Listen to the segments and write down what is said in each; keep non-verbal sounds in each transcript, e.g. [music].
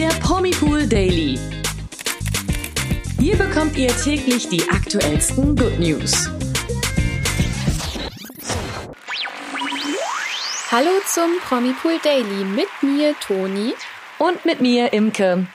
der Promipool Daily. Hier bekommt ihr täglich die aktuellsten Good News. Hallo zum Promipool Daily mit mir, Toni. Und mit mir, Imke.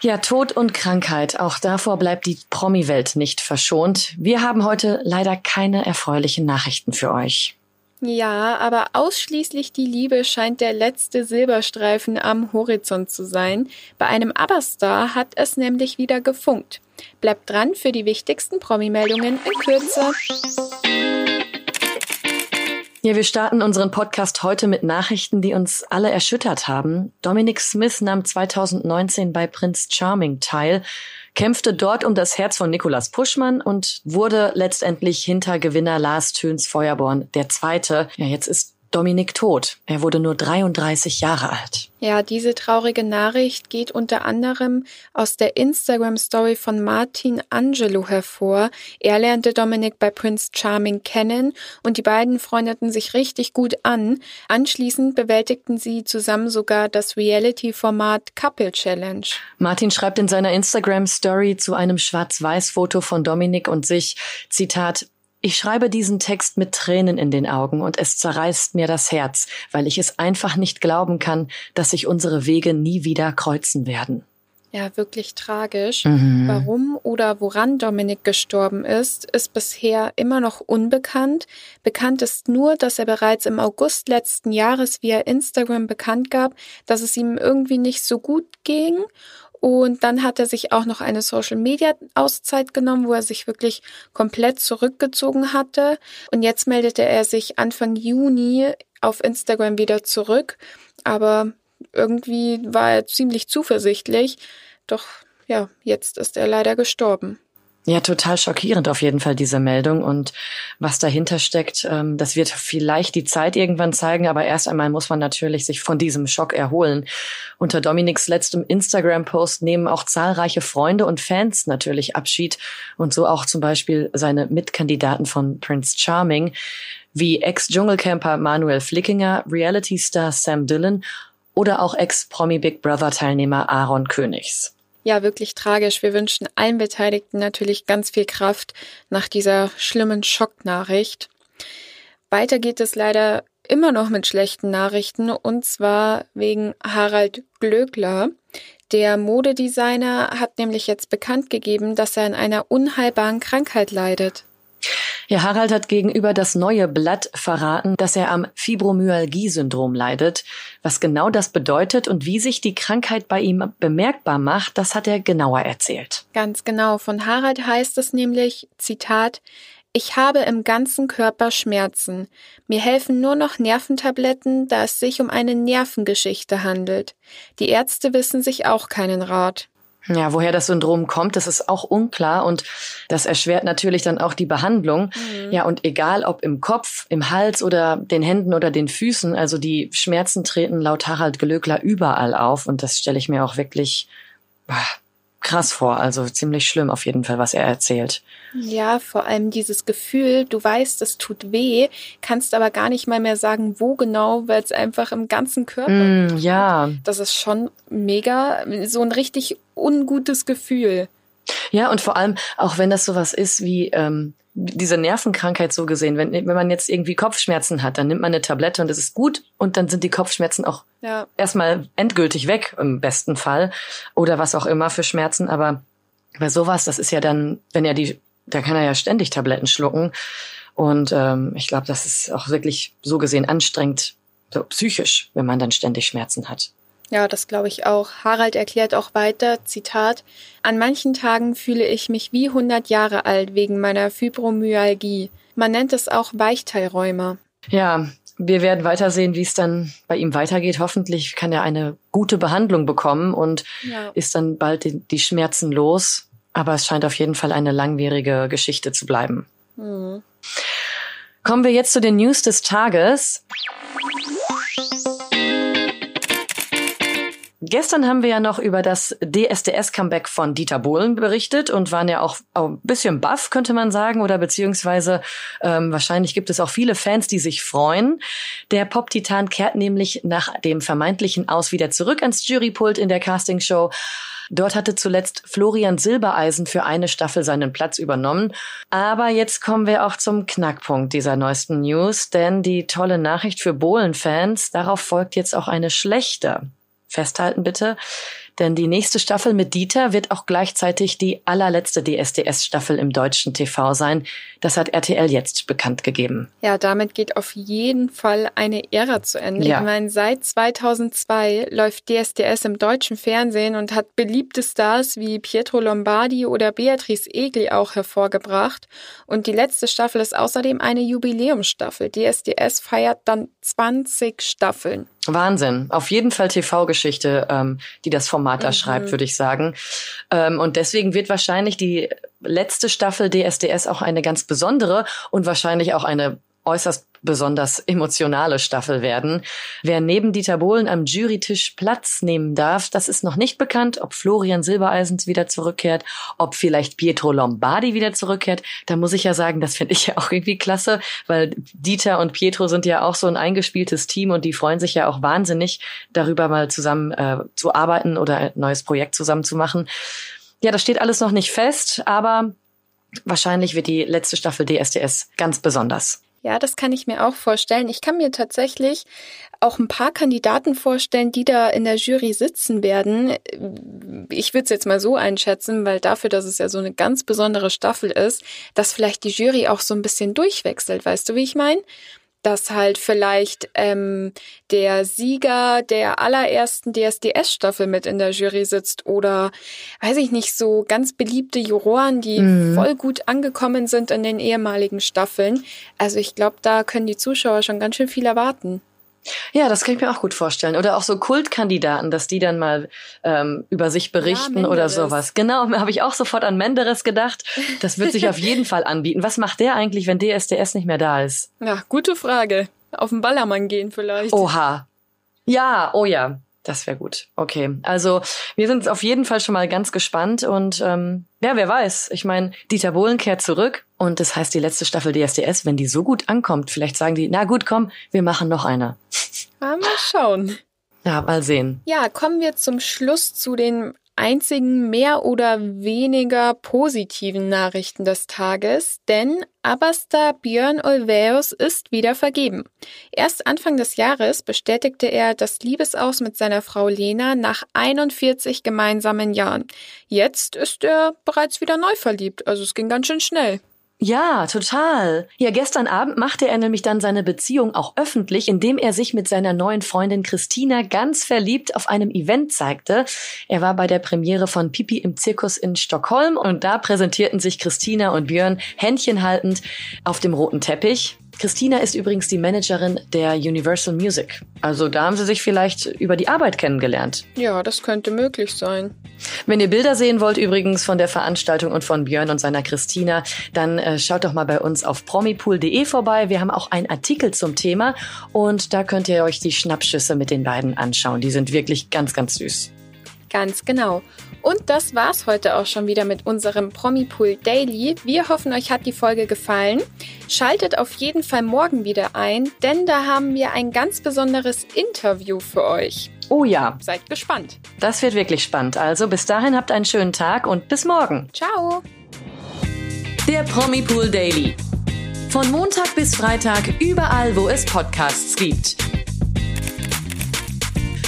Ja, Tod und Krankheit. Auch davor bleibt die Promi-Welt nicht verschont. Wir haben heute leider keine erfreulichen Nachrichten für euch. Ja, aber ausschließlich die Liebe scheint der letzte Silberstreifen am Horizont zu sein. Bei einem ABBA-Star hat es nämlich wieder gefunkt. Bleibt dran für die wichtigsten Promi-Meldungen in Kürze. Ja, wir starten unseren Podcast heute mit Nachrichten, die uns alle erschüttert haben. Dominic Smith nahm 2019 bei Prince Charming teil, kämpfte dort um das Herz von Nicolas Puschmann und wurde letztendlich hinter Gewinner Lars Töns Feuerborn der Zweite. Ja, jetzt ist Dominik tot. Er wurde nur 33 Jahre alt. Ja, diese traurige Nachricht geht unter anderem aus der Instagram-Story von Martin Angelo hervor. Er lernte Dominik bei Prince Charming kennen und die beiden freundeten sich richtig gut an. Anschließend bewältigten sie zusammen sogar das Reality-Format Couple Challenge. Martin schreibt in seiner Instagram-Story zu einem Schwarz-Weiß-Foto von Dominik und sich, Zitat, ich schreibe diesen Text mit Tränen in den Augen und es zerreißt mir das Herz, weil ich es einfach nicht glauben kann, dass sich unsere Wege nie wieder kreuzen werden. Ja, wirklich tragisch. Mhm. Warum oder woran Dominik gestorben ist, ist bisher immer noch unbekannt. Bekannt ist nur, dass er bereits im August letzten Jahres via Instagram bekannt gab, dass es ihm irgendwie nicht so gut ging und dann hat er sich auch noch eine Social-Media-Auszeit genommen, wo er sich wirklich komplett zurückgezogen hatte. Und jetzt meldete er sich Anfang Juni auf Instagram wieder zurück. Aber irgendwie war er ziemlich zuversichtlich. Doch ja, jetzt ist er leider gestorben. Ja, total schockierend auf jeden Fall diese Meldung. Und was dahinter steckt, ähm, das wird vielleicht die Zeit irgendwann zeigen, aber erst einmal muss man natürlich sich von diesem Schock erholen. Unter Dominiks letztem Instagram-Post nehmen auch zahlreiche Freunde und Fans natürlich Abschied. Und so auch zum Beispiel seine Mitkandidaten von Prince Charming wie Ex-Dschungelcamper Manuel Flickinger, Reality-Star Sam Dillon oder auch Ex-Promi Big Brother-Teilnehmer Aaron Königs ja wirklich tragisch. Wir wünschen allen Beteiligten natürlich ganz viel Kraft nach dieser schlimmen Schocknachricht. Weiter geht es leider immer noch mit schlechten Nachrichten und zwar wegen Harald Glöckler. Der Modedesigner hat nämlich jetzt bekannt gegeben, dass er an einer unheilbaren Krankheit leidet. Ja, Harald hat gegenüber das neue Blatt verraten, dass er am Fibromyalgie-Syndrom leidet. Was genau das bedeutet und wie sich die Krankheit bei ihm bemerkbar macht, das hat er genauer erzählt. Ganz genau. Von Harald heißt es nämlich, Zitat, ich habe im ganzen Körper Schmerzen. Mir helfen nur noch Nerventabletten, da es sich um eine Nervengeschichte handelt. Die Ärzte wissen sich auch keinen Rat. Ja, woher das Syndrom kommt, das ist auch unklar und das erschwert natürlich dann auch die Behandlung. Mhm. Ja, und egal ob im Kopf, im Hals oder den Händen oder den Füßen, also die Schmerzen treten laut Harald Gelögler überall auf und das stelle ich mir auch wirklich krass vor. Also ziemlich schlimm auf jeden Fall, was er erzählt. Ja, vor allem dieses Gefühl, du weißt, es tut weh, kannst aber gar nicht mal mehr sagen, wo genau, weil es einfach im ganzen Körper. Mm, ja. Das ist schon mega, so ein richtig ungutes Gefühl. Ja, und vor allem, auch wenn das sowas ist wie ähm, diese Nervenkrankheit so gesehen, wenn, wenn man jetzt irgendwie Kopfschmerzen hat, dann nimmt man eine Tablette und es ist gut und dann sind die Kopfschmerzen auch ja. erstmal endgültig weg, im besten Fall. Oder was auch immer für Schmerzen. Aber bei sowas, das ist ja dann, wenn er die, da kann er ja ständig Tabletten schlucken. Und ähm, ich glaube, das ist auch wirklich so gesehen anstrengend, so psychisch, wenn man dann ständig Schmerzen hat. Ja, das glaube ich auch. Harald erklärt auch weiter, Zitat, an manchen Tagen fühle ich mich wie 100 Jahre alt wegen meiner Fibromyalgie. Man nennt es auch Weichteilräume. Ja, wir werden weiter sehen, wie es dann bei ihm weitergeht. Hoffentlich kann er eine gute Behandlung bekommen und ja. ist dann bald die, die, Schmerzen los. Aber es scheint auf jeden Fall eine langwierige Geschichte zu bleiben. Mhm. Kommen wir jetzt zu den News des Tages. Gestern haben wir ja noch über das DSDS-Comeback von Dieter Bohlen berichtet und waren ja auch, ein bisschen baff, könnte man sagen, oder beziehungsweise ähm, wahrscheinlich gibt es auch viele Fans, die sich freuen. Der Pop-Titan kehrt nämlich nach dem vermeintlichen Aus wieder zurück ans Jurypult in der Castingshow. Dort hatte zuletzt Florian Silbereisen für eine Staffel seinen Platz übernommen. Aber jetzt kommen wir auch zum Knackpunkt dieser neuesten News, denn die tolle Nachricht für Bohlen-Fans, darauf folgt jetzt auch eine schlechte. Festhalten bitte. Denn die nächste Staffel mit Dieter wird auch gleichzeitig die allerletzte DSDS-Staffel im deutschen TV sein. Das hat RTL jetzt bekannt gegeben. Ja, damit geht auf jeden Fall eine Ära zu Ende. Ja. Ich meine, seit 2002 läuft DSDS im deutschen Fernsehen und hat beliebte Stars wie Pietro Lombardi oder Beatrice Egli auch hervorgebracht. Und die letzte Staffel ist außerdem eine Jubiläumsstaffel. DSDS feiert dann 20 Staffeln. Wahnsinn. Auf jeden Fall TV-Geschichte, ähm, die das Format da mhm. schreibt, würde ich sagen. Ähm, und deswegen wird wahrscheinlich die letzte Staffel DSDS auch eine ganz besondere und wahrscheinlich auch eine äußerst besonders emotionale Staffel werden. Wer neben Dieter Bohlen am Jurytisch Platz nehmen darf, das ist noch nicht bekannt, ob Florian Silbereisens wieder zurückkehrt, ob vielleicht Pietro Lombardi wieder zurückkehrt. Da muss ich ja sagen, das finde ich ja auch irgendwie klasse, weil Dieter und Pietro sind ja auch so ein eingespieltes Team und die freuen sich ja auch wahnsinnig darüber mal zusammen äh, zu arbeiten oder ein neues Projekt zusammen zu machen. Ja, das steht alles noch nicht fest, aber wahrscheinlich wird die letzte Staffel DSDS ganz besonders. Ja, das kann ich mir auch vorstellen. Ich kann mir tatsächlich auch ein paar Kandidaten vorstellen, die da in der Jury sitzen werden. Ich würde es jetzt mal so einschätzen, weil dafür, dass es ja so eine ganz besondere Staffel ist, dass vielleicht die Jury auch so ein bisschen durchwechselt. Weißt du, wie ich meine? Dass halt vielleicht ähm, der Sieger der allerersten DSDS-Staffel mit in der Jury sitzt oder, weiß ich nicht, so ganz beliebte Juroren, die mhm. voll gut angekommen sind in den ehemaligen Staffeln. Also ich glaube, da können die Zuschauer schon ganz schön viel erwarten. Ja, das kann ich mir auch gut vorstellen. Oder auch so Kultkandidaten, dass die dann mal ähm, über sich berichten ja, oder sowas. Genau, [laughs] habe ich auch sofort an Menderes gedacht. Das wird sich auf jeden [laughs] Fall anbieten. Was macht der eigentlich, wenn DSDS nicht mehr da ist? Ja, gute Frage. Auf den Ballermann gehen vielleicht. Oha. Ja, oh ja. Das wäre gut. Okay. Also wir sind auf jeden Fall schon mal ganz gespannt und ähm, ja, wer weiß. Ich meine, Dieter Bohlen kehrt zurück und das heißt, die letzte Staffel DSDS, wenn die so gut ankommt, vielleicht sagen die, na gut, komm, wir machen noch eine. mal schauen. Ja, mal sehen. Ja, kommen wir zum Schluss zu den einzigen mehr oder weniger positiven Nachrichten des Tages, denn Abastar Björn Olveus ist wieder vergeben. Erst Anfang des Jahres bestätigte er das Liebesaus mit seiner Frau Lena nach 41 gemeinsamen Jahren. Jetzt ist er bereits wieder neu verliebt, also es ging ganz schön schnell. Ja, total. Ja, gestern Abend machte er nämlich dann seine Beziehung auch öffentlich, indem er sich mit seiner neuen Freundin Christina ganz verliebt auf einem Event zeigte. Er war bei der Premiere von Pipi im Zirkus in Stockholm und da präsentierten sich Christina und Björn Händchen haltend auf dem roten Teppich. Christina ist übrigens die Managerin der Universal Music. Also da haben sie sich vielleicht über die Arbeit kennengelernt. Ja, das könnte möglich sein. Wenn ihr Bilder sehen wollt übrigens von der Veranstaltung und von Björn und seiner Christina, dann äh, schaut doch mal bei uns auf promipool.de vorbei. Wir haben auch einen Artikel zum Thema und da könnt ihr euch die Schnappschüsse mit den beiden anschauen. Die sind wirklich ganz, ganz süß. Ganz genau. Und das war's heute auch schon wieder mit unserem Promipool Daily. Wir hoffen, euch hat die Folge gefallen. Schaltet auf jeden Fall morgen wieder ein, denn da haben wir ein ganz besonderes Interview für euch. Oh ja. Seid gespannt. Das wird wirklich spannend. Also bis dahin habt einen schönen Tag und bis morgen. Ciao. Der Promipool Daily. Von Montag bis Freitag überall, wo es Podcasts gibt.